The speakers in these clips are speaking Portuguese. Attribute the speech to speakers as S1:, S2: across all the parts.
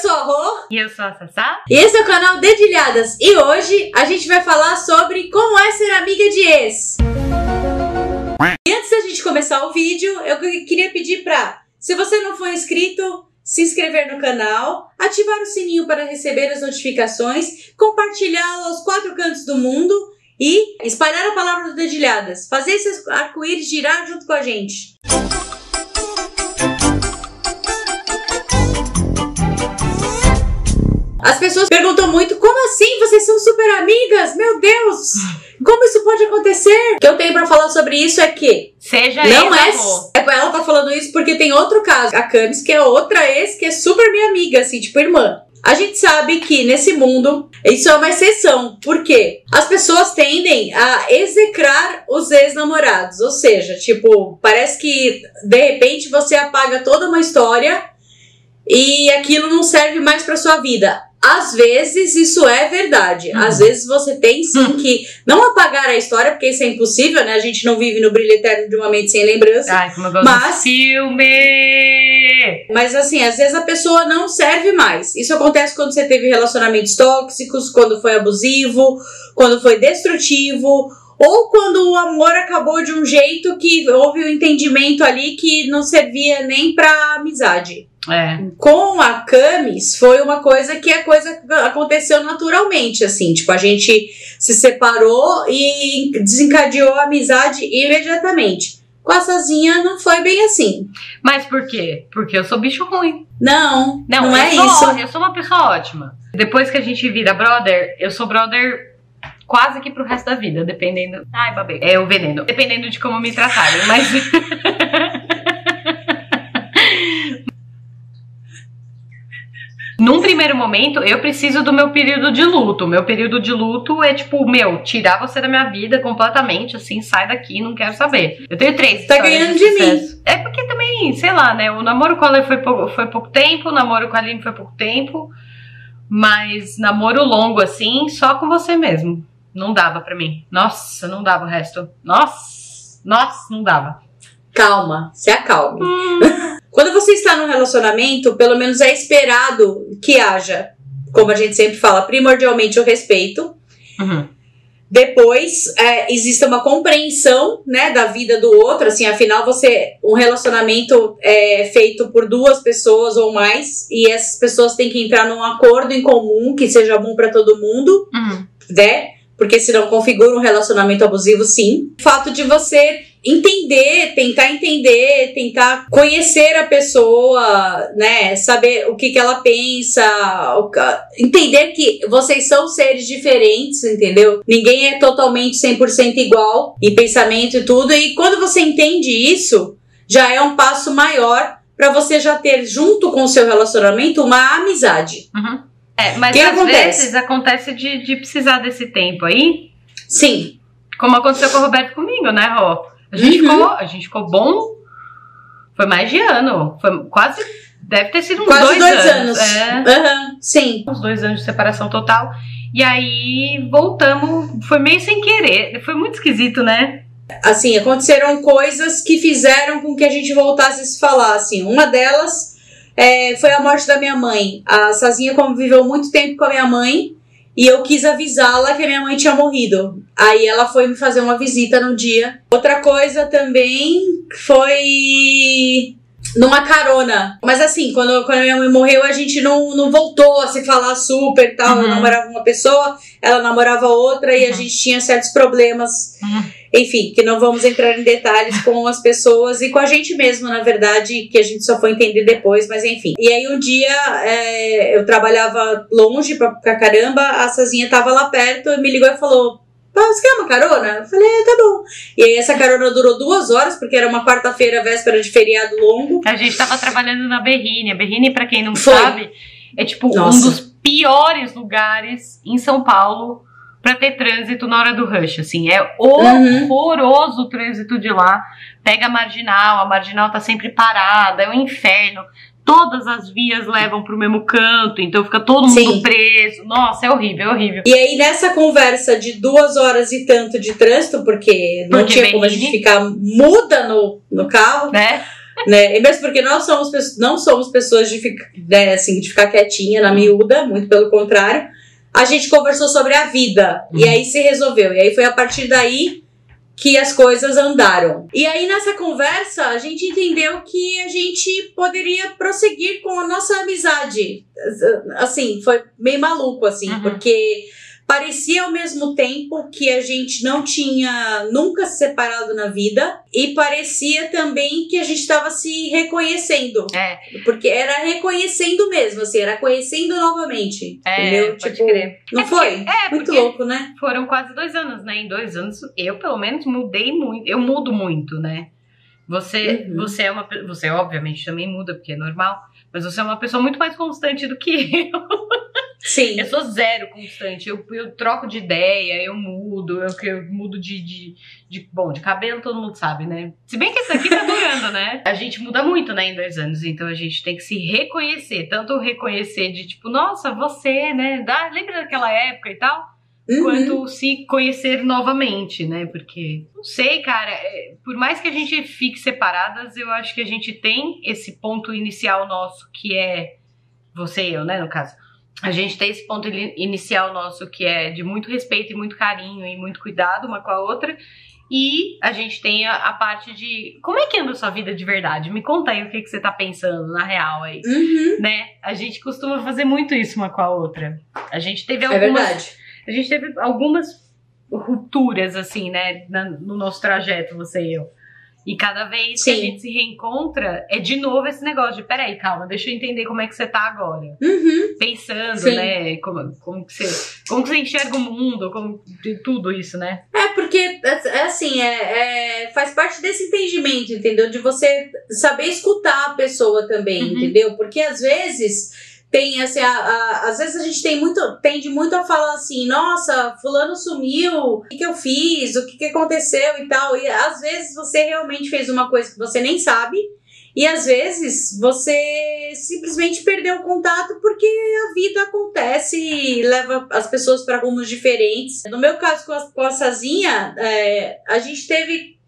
S1: sou a Rô.
S2: E eu sou a Sassá.
S1: E esse é o canal Dedilhadas. E hoje a gente vai falar sobre como é ser amiga de ex. E antes da gente começar o vídeo, eu queria pedir pra, se você não for inscrito, se inscrever no canal, ativar o sininho para receber as notificações, compartilhá-lo aos quatro cantos do mundo e espalhar a palavra do Dedilhadas. Fazer esse arco-íris girar junto com a gente. As pessoas perguntam muito: como assim? Vocês são super amigas? Meu Deus! Como isso pode acontecer? O que eu tenho pra falar sobre isso é que.
S2: Seja
S1: não é, é. Ela tá falando isso porque tem outro caso. A Camis, que é outra ex, que é super minha amiga, assim, tipo irmã. A gente sabe que nesse mundo isso é uma exceção, porque as pessoas tendem a execrar os ex-namorados, ou seja, tipo, parece que de repente você apaga toda uma história e aquilo não serve mais para sua vida. Às vezes isso é verdade.
S2: Uhum.
S1: Às vezes você tem sim que não apagar a história, porque isso é impossível, né? A gente não vive no brilho eterno de uma mente sem lembrança.
S2: Ai, como eu gosto
S1: Mas-
S2: filme!
S1: Mas assim, às vezes a pessoa não serve mais. Isso acontece quando você teve relacionamentos tóxicos, quando foi abusivo, quando foi destrutivo, ou quando o amor acabou de um jeito que houve um entendimento ali que não servia nem pra amizade.
S2: É.
S1: Com a Camis foi uma coisa que a coisa aconteceu naturalmente, assim, tipo, a gente se separou e desencadeou a amizade imediatamente. Com a Sazinha não foi bem assim.
S2: Mas por quê? Porque eu sou bicho ruim.
S1: Não, não,
S2: Não,
S1: é
S2: sou,
S1: isso.
S2: Eu sou uma pessoa ótima. Depois que a gente vira brother, eu sou brother quase que pro resto da vida, dependendo. Ai, babei. É o veneno. Dependendo de como me tratarem, mas. Num primeiro momento, eu preciso do meu período de luto. Meu período de luto é tipo, meu, tirar você da minha vida completamente, assim, sai daqui, não quero saber. Eu tenho três.
S1: Tá ganhando de
S2: sucesso. É porque também, sei lá, né? O namoro com a foi foi pouco tempo, o namoro com a Aline foi pouco tempo. Mas namoro longo, assim, só com você mesmo. Não dava pra mim. Nossa, não dava o resto. Nossa, nossa, não dava.
S1: Calma, se acalme. Quando você está num relacionamento, pelo menos é esperado que haja, como a gente sempre fala, primordialmente o respeito.
S2: Uhum.
S1: Depois, é, existe uma compreensão, né, da vida do outro, assim, afinal você, um relacionamento é feito por duas pessoas ou mais, e essas pessoas têm que entrar num acordo em comum que seja bom para todo mundo,
S2: Uhum.
S1: né? Porque senão configura um relacionamento abusivo, sim. O fato de você entender, tentar entender, tentar conhecer a pessoa, né? Saber o que, que ela pensa, entender que vocês são seres diferentes, entendeu? Ninguém é totalmente 100% igual em pensamento e tudo. E quando você entende isso, já é um passo maior para você já ter junto com o seu relacionamento uma amizade.
S2: Uhum. É, mas
S1: Que
S2: às
S1: acontece?
S2: vezes acontece de, de precisar desse tempo aí,
S1: Sim,
S2: como aconteceu com o Roberto comigo, né, Rô? A gente,
S1: Uhum.
S2: ficou, a gente ficou bom. Foi mais de ano. Foi quase. Deve ter sido uns
S1: quase
S2: dois,
S1: dois, anos.
S2: É.
S1: Aham, sim.
S2: uns dois anos de separação total. E aí voltamos, foi meio sem querer, foi muito esquisito, né?
S1: assim, aconteceram coisas que fizeram com que a gente voltasse a se falar, assim. Uma delas é, foi a morte da minha mãe. A Sazinha conviveu muito tempo com a minha mãe e eu quis avisá-la que a minha mãe tinha morrido. Aí ela foi me fazer uma visita no dia. Outra coisa também foi numa carona. Mas assim, quando, quando a minha mãe morreu, a gente não, não voltou a se falar super e tal. Eu
S2: Uhum.
S1: namorava uma pessoa, ela namorava outra e a
S2: Uhum.
S1: gente tinha certos problemas enfim, que não vamos entrar em detalhes com as pessoas e com a gente mesmo, na verdade, que a gente só foi entender depois, mas enfim. E aí um dia é, eu trabalhava longe pra, pra caramba, a Sazinha tava lá perto e me ligou e falou. "Pá, Você quer uma carona? Eu falei, é, tá bom. E aí essa carona durou duas horas, porque era uma quarta-feira, véspera de feriado longo.
S2: A gente tava trabalhando na Berrine. A Berrine, pra quem não
S1: Foi.
S2: sabe, é tipo
S1: Nossa.
S2: um dos piores lugares em São Paulo pra ter trânsito na hora do rush. Assim, é
S1: Uhum.
S2: horroroso o trânsito de lá. Pega a marginal, a marginal tá sempre parada, é um inferno. Todas as vias levam pro mesmo canto, então fica todo mundo
S1: Sim.
S2: preso. Nossa, é horrível, é horrível.
S1: E aí, nessa conversa de duas horas e tanto de trânsito, porque não
S2: Porque
S1: tinha como a gente ficar muda no, no carro,
S2: Né?
S1: né? E mesmo porque nós somos, não somos pessoas de, ficar, né, assim, de ficar quietinha na miúda, muito pelo contrário. A gente conversou sobre a vida uhum. e aí se resolveu. E aí foi a partir daí que as coisas andaram. E aí nessa conversa a gente entendeu que a gente poderia prosseguir com a nossa amizade. Assim, foi meio maluco assim, uhum. porque parecia ao mesmo tempo que a gente não tinha nunca se separado na vida e parecia também que a gente estava se reconhecendo.
S2: É.
S1: Porque era reconhecendo mesmo, assim, era conhecendo novamente. É, entendeu?
S2: Pode tipo, crer.
S1: Não
S2: é
S1: foi? Porque, é, muito louco, né?
S2: Foram quase dois anos, né? Em dois anos, eu pelo menos mudei muito. Eu mudo muito, né? Você, uhum. você é uma. Você, obviamente, também muda, porque é normal. Mas você é uma pessoa muito mais constante do que eu.
S1: Sim.
S2: Eu sou zero constante. Eu, eu troco de ideia, eu mudo, eu, eu mudo de, de, de, Bom, de cabelo todo mundo sabe, né? Se bem que isso aqui tá durando, né? A gente muda muito, né, em dois anos. Então a gente tem que se reconhecer. Tanto reconhecer de tipo, nossa, você, né? Dá, lembra daquela época e tal? Uhum. quanto se conhecer novamente, né? Porque, não sei, cara, é, por mais que a gente fique separadas, eu acho que a gente tem esse ponto inicial nosso, que é você e eu, né, no caso. A gente tem esse ponto inicial nosso que é de muito respeito e muito carinho e muito cuidado uma com a outra. E a gente tem a, a, parte de como é que anda a sua vida de verdade? Me conta aí o que, que você tá pensando na real aí.
S1: Uhum.
S2: Né? A gente costuma fazer muito isso uma com a outra. A gente teve
S1: é
S2: algumas.
S1: É verdade
S2: a gente teve algumas rupturas, assim, né, no nosso trajeto, você e eu. E cada vez Sim. que a gente se reencontra, é de novo esse negócio de peraí, calma, deixa eu entender como é que você tá agora.
S1: Uhum.
S2: Pensando, Sim. né? Como, como, que você, como que você enxerga o mundo, como de tudo isso, né?
S1: É, porque é assim, é, é, faz parte desse entendimento, entendeu? De você saber escutar a pessoa também, uhum. entendeu? Porque às vezes tem assim, a, a, às vezes a gente tem muito, tende muito a falar assim, nossa, fulano sumiu, o que, que eu fiz, o que, que aconteceu e tal. E às vezes você realmente fez uma coisa que você nem sabe, e às vezes você simplesmente perdeu o contato porque a vida acontece e leva as pessoas para rumos diferentes. No meu caso com a, com a Sazinha, é, a gente teve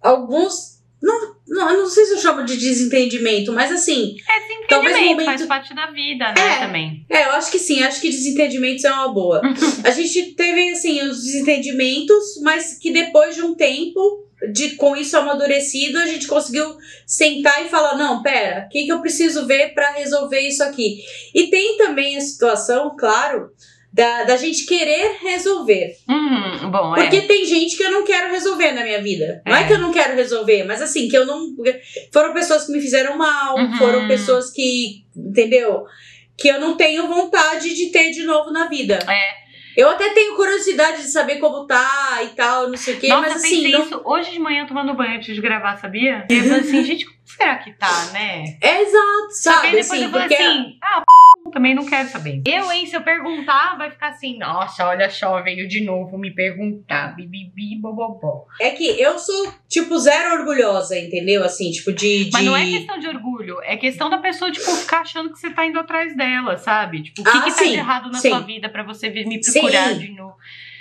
S1: alguns não, não, não sei se eu chamo de desentendimento, mas assim.
S2: É desentendimento, talvez momento... faz parte da vida, né? É, também.
S1: É, eu acho que sim, acho que desentendimentos é uma boa. a gente teve, assim, os desentendimentos, mas que depois de um tempo, de com isso amadurecido, a gente conseguiu sentar e falar: não, pera, o que, que eu preciso ver para resolver isso aqui? E tem também a situação, claro da, da gente querer resolver.
S2: Uhum, bom,
S1: Porque é. tem gente que eu não quero resolver na minha vida. Não é. é que eu não quero resolver, mas assim, que eu não. Foram pessoas que me fizeram mal, uhum. foram pessoas que. Entendeu? Que eu não tenho vontade de ter de novo na vida.
S2: É.
S1: Eu até tenho curiosidade de saber como tá e tal, não sei o quê,
S2: Nossa,
S1: mas assim. Não...
S2: Isso hoje de manhã tomando banho antes de gravar, sabia? E eu falei assim, gente, como será que tá, né?
S1: É exato, sabe?
S2: Porque depois
S1: assim,
S2: eu falei
S1: porque...
S2: assim, ah, também não quero saber. Eu, hein, se eu perguntar, vai ficar assim, nossa, olha só, veio de novo me perguntar, bibibi, bobobó.
S1: É que eu sou, tipo, zero orgulhosa, entendeu? Assim, tipo, de, de...
S2: Mas não é questão de orgulho, é questão da pessoa, tipo, ficar achando que você tá indo atrás dela, sabe? Tipo, o que, ah, que tá de errado na sim. sua vida para você vir me procurar sim. de novo?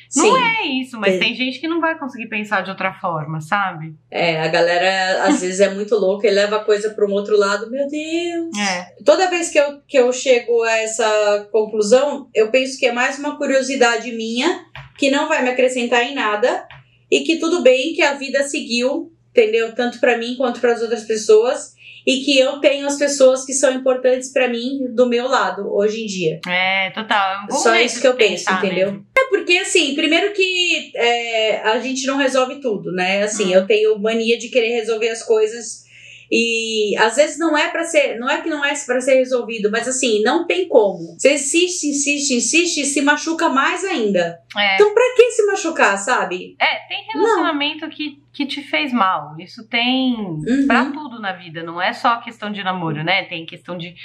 S2: Sim. Não é isso, mas é. tem gente que não vai conseguir pensar de outra forma, sabe?
S1: É, a galera às vezes é muito louca e leva a coisa para um outro lado. Meu Deus!
S2: É.
S1: Toda vez que eu, que eu chego a essa conclusão, eu penso que é mais uma curiosidade minha, que não vai me acrescentar em nada e que tudo bem que a vida seguiu, entendeu? Tanto para mim quanto para as outras pessoas e que eu tenho as pessoas que são importantes para mim do meu lado hoje em dia.
S2: É, total.
S1: É um Só isso que eu penso, entendeu? Mesmo. É porque assim, primeiro que é, a gente não resolve tudo, né? Assim, hum. eu tenho mania de querer resolver as coisas e às vezes não é para ser, não é que não é para ser resolvido, mas assim, não tem como. Você insiste, insiste, insiste e se machuca mais ainda.
S2: É.
S1: Então, pra que se machucar, sabe?
S2: É, tem relacionamento que, que te fez mal. Isso tem uhum. pra tudo na vida. Não é só questão de namoro, né? Tem questão de.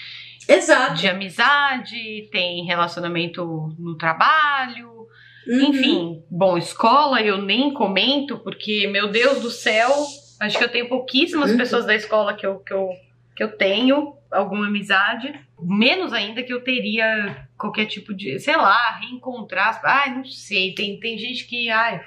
S1: Exato.
S2: De amizade, tem relacionamento no trabalho. Uhum. Enfim, bom, escola eu nem comento, porque, meu Deus do céu, Acho que eu tenho pouquíssimas uhum. pessoas da escola que eu, que eu, que eu tenho. alguma amizade, menos ainda que eu teria qualquer tipo de, sei lá, reencontrar. Ai, não sei, tem, tem gente que. Ai,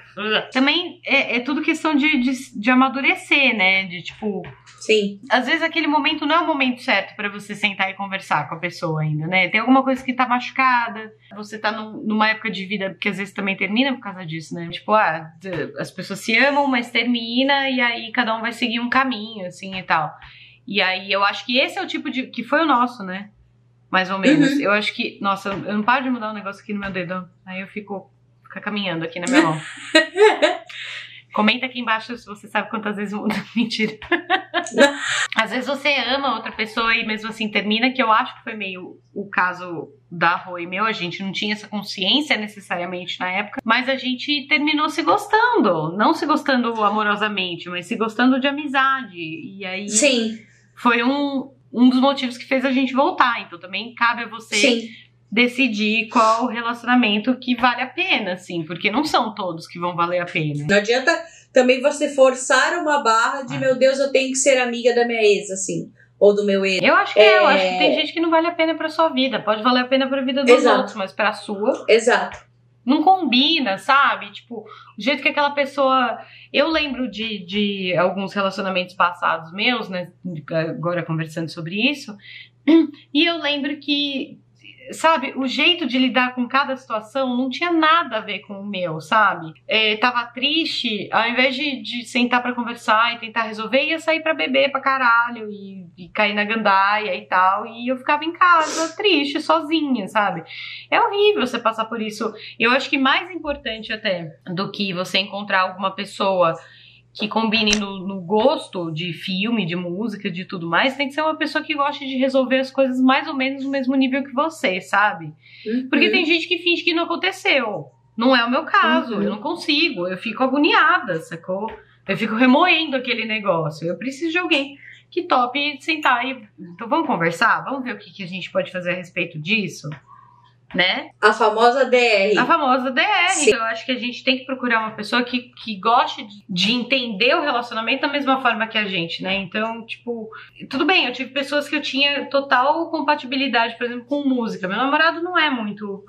S2: também é, é tudo questão de, de, de amadurecer, né? De tipo.
S1: Sim.
S2: Às vezes aquele momento não é o momento certo para você sentar e conversar com a pessoa ainda, né? Tem alguma coisa que tá machucada, você tá num, numa época de vida que às vezes também termina por causa disso, né? Tipo, ah, as pessoas se amam, mas termina e aí cada um vai seguir um caminho, assim e tal. E aí eu acho que esse é o tipo de. que foi o nosso, né? Mais ou menos. Uhum. Eu acho que. Nossa, eu não paro de mudar um negócio aqui no meu dedo. Aí eu fico. Fica caminhando aqui na minha mão. Comenta aqui embaixo se você sabe quantas vezes muda. Mentira. Às vezes você ama outra pessoa e mesmo assim termina, que eu acho que foi meio o caso da Rô e meu. A gente não tinha essa consciência necessariamente na época, mas a gente terminou se gostando. Não se gostando amorosamente, mas se gostando de amizade. E aí.
S1: Sim.
S2: Foi um, um dos motivos que fez a gente voltar. Então também cabe a você Sim. Decidir qual relacionamento que vale a pena, assim, porque não são todos que vão valer a pena.
S1: Não adianta também você forçar uma barra de, ah. meu Deus, eu tenho que ser amiga da minha ex, assim. Ou do meu ex.
S2: Eu acho que é... eu acho que tem gente que não vale a pena pra sua vida. Pode valer a pena pra vida dos Exato. outros, mas pra sua.
S1: Exato
S2: não combina, sabe? Tipo, o jeito que aquela pessoa. Eu lembro de, de alguns relacionamentos passados meus, né? Agora conversando sobre isso. E eu lembro que sabe, o jeito de lidar com cada situação não tinha nada a ver com o meu, sabe? É, tava triste, ao invés de, de sentar para conversar e tentar resolver, ia sair para beber pra caralho e, e, cair na gandaia e tal. E eu ficava em casa, triste, sozinha, sabe? É horrível você passar por isso. Eu acho que mais importante até do que você encontrar alguma pessoa que combine no, no, gosto de filme, de música, de tudo mais, tem que ser uma pessoa que goste de resolver as coisas mais ou menos no mesmo nível que você, sabe? Uhum. Porque tem gente que finge que não aconteceu. Não é o meu caso, uhum. eu não consigo, eu fico agoniada, sacou? Eu fico remoendo aquele negócio. Eu preciso de alguém que tope sentar e. Então vamos conversar? Vamos ver o que, que a gente pode fazer a respeito disso? Né?
S1: A famosa DR.
S2: A famosa DR. Sim. Eu acho que a gente tem que procurar uma pessoa que, que goste de, de entender o relacionamento da mesma forma que a gente, né? Então, tipo, tudo bem, eu tive pessoas que eu tinha total compatibilidade, por exemplo, com música. Meu namorado não é muito.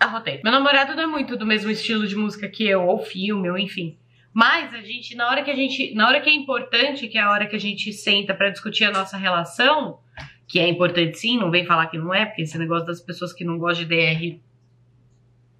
S2: Arrotei. Meu namorado não é muito do mesmo estilo de música que eu, ou filme, ou enfim. Mas a gente, na hora que a gente, na hora que é importante, que é a hora que a gente senta para discutir a nossa relação, que é importante sim, não vem falar que não é, porque esse negócio das pessoas que não gostam de DR.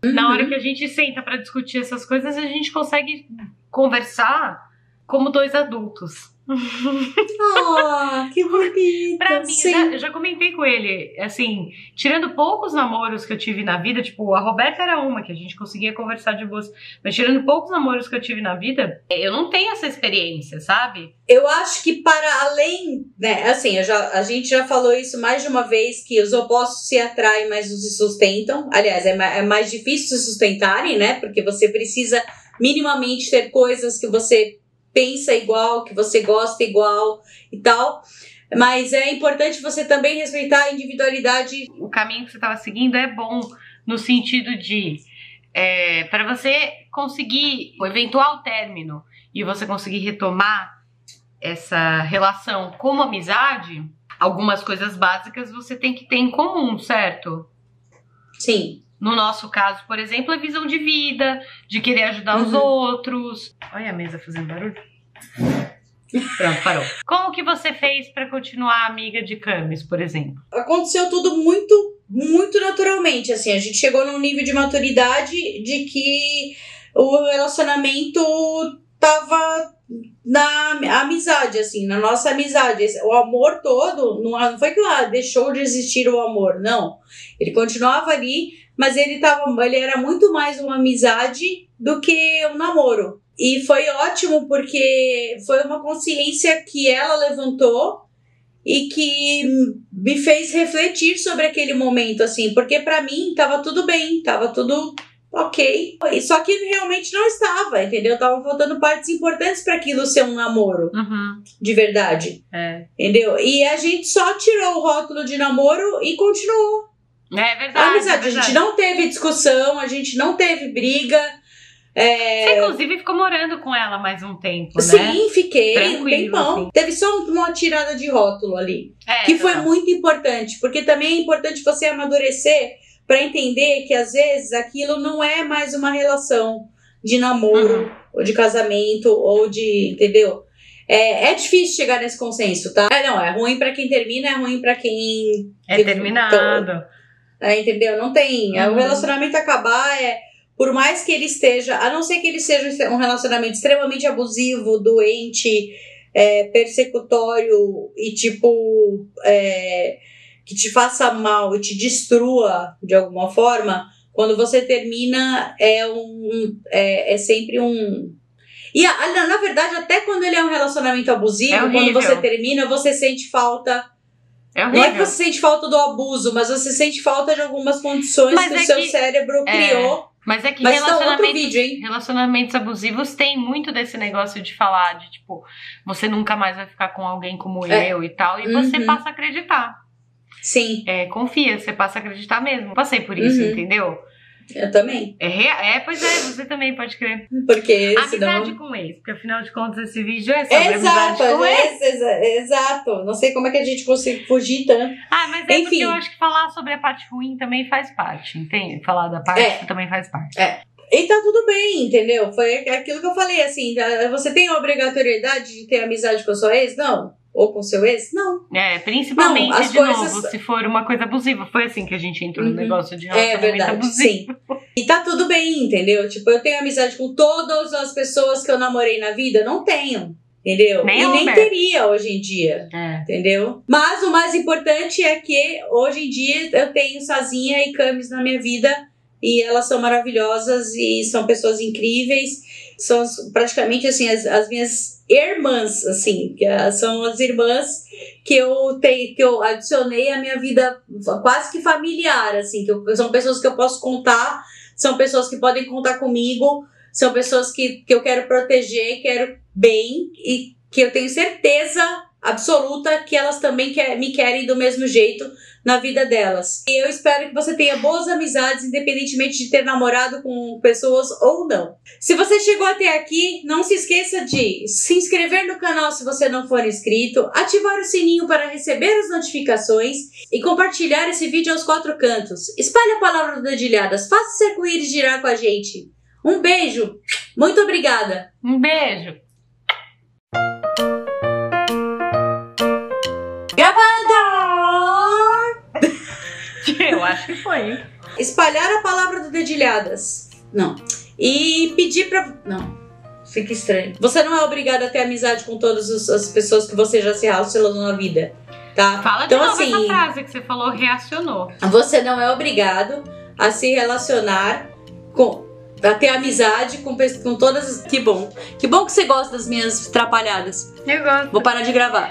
S2: Uhum. Na hora que a gente senta para discutir essas coisas, a gente consegue conversar como dois adultos.
S1: Ah, que bonito.
S2: pra mim, eu já, eu já, comentei com ele, assim, tirando poucos namoros que eu tive na vida, tipo, a Roberta era uma que a gente conseguia conversar de boas, mas tirando poucos namoros que eu tive na vida, eu não tenho essa experiência, sabe?
S1: Eu acho que para além, né, assim, já, a gente já falou isso mais de uma vez, que os opostos se atraem, mas não se sustentam. Aliás, é, é mais difícil se sustentarem, né, porque você precisa minimamente ter coisas que você pensa igual, que você gosta igual e tal. Mas é importante você também respeitar a individualidade.
S2: O caminho que você estava seguindo é bom no sentido de é, para você conseguir o eventual término e você conseguir retomar essa relação como amizade, algumas coisas básicas você tem que ter em comum, certo?
S1: Sim.
S2: No nosso caso, por exemplo, a visão de vida, de querer ajudar uhum. os outros. Olha a mesa fazendo barulho. Pronto, parou. Como que você fez para continuar amiga de Camis, por exemplo?
S1: Aconteceu tudo muito, muito naturalmente. Assim, a gente chegou num nível de maturidade de que o relacionamento tava na amizade, assim, na nossa amizade. O amor todo, não foi que ah, deixou de existir o amor, não. Ele continuava ali, mas ele, tava, ele era muito mais uma amizade do que um namoro. E foi ótimo porque foi uma consciência que ela levantou e que me fez refletir sobre aquele momento, assim, porque para mim tava tudo bem, tava tudo ok. Só que realmente não estava, entendeu? Tava faltando partes importantes para aquilo ser um namoro
S2: uhum.
S1: de verdade.
S2: É.
S1: Entendeu? E a gente só tirou o rótulo de namoro e continuou.
S2: É verdade. A
S1: amizade.
S2: É verdade.
S1: A gente não teve discussão, a gente não teve briga. É...
S2: Você, inclusive, ficou morando com ela mais um tempo, né?
S1: Sim, fiquei
S2: Tranquilo,
S1: um tempão.
S2: assim.
S1: Teve só uma tirada de rótulo ali.
S2: É,
S1: que foi muito importante, porque também é importante você amadurecer para entender que às vezes aquilo não é mais uma relação de namoro,
S2: Uhum.
S1: ou de casamento, ou de. Entendeu? É, é difícil chegar nesse consenso, tá? É, não, é ruim para quem termina, é ruim para quem.
S2: É terminado.
S1: É, entendeu? Não tem. é, O
S2: Uhum.
S1: relacionamento acabar é. Por mais que ele esteja, a não ser que ele seja um relacionamento extremamente abusivo, doente, é, persecutório e tipo. é, que te faça mal e te destrua de alguma forma, quando você termina, é um. É, é sempre um. E a- na, verdade, até quando ele é um relacionamento abusivo,
S2: É
S1: quando você termina, você sente falta
S2: É
S1: não é que você sente falta do abuso, mas você sente falta de algumas condições
S2: Mas
S1: que
S2: é
S1: o seu
S2: que-
S1: cérebro
S2: é,
S1: criou.
S2: Mas é que
S1: Mas tá
S2: relacionamentos,
S1: vídeo, hein?
S2: relacionamentos abusivos tem muito desse negócio de falar de tipo, você nunca mais vai ficar com alguém como
S1: É.
S2: eu e tal, e você
S1: Uhum.
S2: passa a acreditar.
S1: Sim,
S2: É, confia, você passa a acreditar mesmo. Passei por isso,
S1: Uhum.
S2: entendeu?
S1: eu também.
S2: É, é, pois é, você também pode crer.
S1: Porque
S2: Amizade
S1: senão.
S2: com ex, porque afinal de contas esse vídeo é sobre
S1: Exato,
S2: amizade com ex.
S1: é, exa- exato. Não sei como é que a gente consegue fugir tanto.
S2: Ah, mas é porque
S1: Enfim.
S2: eu acho que falar sobre a parte ruim também faz parte, entende? Falar da parte
S1: É.
S2: também faz parte.
S1: E tá tudo bem, entendeu? Foi aquilo que eu falei, assim, você tem a obrigatoriedade de ter amizade com a sua ex? Não. Ou com seu ex? Não.
S2: É, principalmente,
S1: Não, as
S2: de
S1: coisas-
S2: novo, se for uma coisa abusiva. Foi assim que a gente entrou
S1: Uhum.
S2: no negócio de
S1: É
S2: relacionamento
S1: verdade,
S2: abusivo.
S1: sim. E tá tudo bem, entendeu? Tipo, eu tenho amizade com todas as pessoas que eu namorei na vida? Não tenho. Entendeu?
S2: Nem
S1: e nem teria hoje em dia.
S2: É.
S1: Entendeu? Mas o mais importante é que hoje em dia eu tenho Sazinha e Camis na minha vida e elas são maravilhosas e são pessoas incríveis. São praticamente assim as, as minhas irmãs, assim, ah, são as irmãs que eu tenho, que eu adicionei à minha vida quase que familiar, assim, que eu- são pessoas que eu posso contar, são pessoas que podem contar comigo, são pessoas que, que eu quero proteger, quero bem e que eu tenho certeza absoluta que elas também quer, me querem do mesmo jeito na vida delas. E eu espero que você tenha boas amizades, independentemente de ter namorado com pessoas ou não. Se você chegou até aqui, não se esqueça de se inscrever no canal se você não for inscrito, ativar o sininho para receber as notificações e compartilhar esse vídeo aos quatro cantos. Espalhe a palavra do Dedilhadas, faça o arco-íris girar com a gente. Um beijo, muito obrigada!
S2: Um beijo.
S1: Gravador!
S2: Eu acho que foi. hein?
S1: espalhar a palavra do dedilhadas. Não. E pedir pra. Não. Fica estranho. Você não é obrigado a ter amizade com todas as pessoas que você já se relacionou na vida. Tá?
S2: Fala de
S1: então,
S2: novo
S1: assim,
S2: essa frase que você falou, reacionou.
S1: você não é obrigado a se relacionar com. A ter amizade com, com todas as. Que bom. Que bom que você gosta das minhas atrapalhadas.
S2: Eu gosto.
S1: Vou parar de gravar.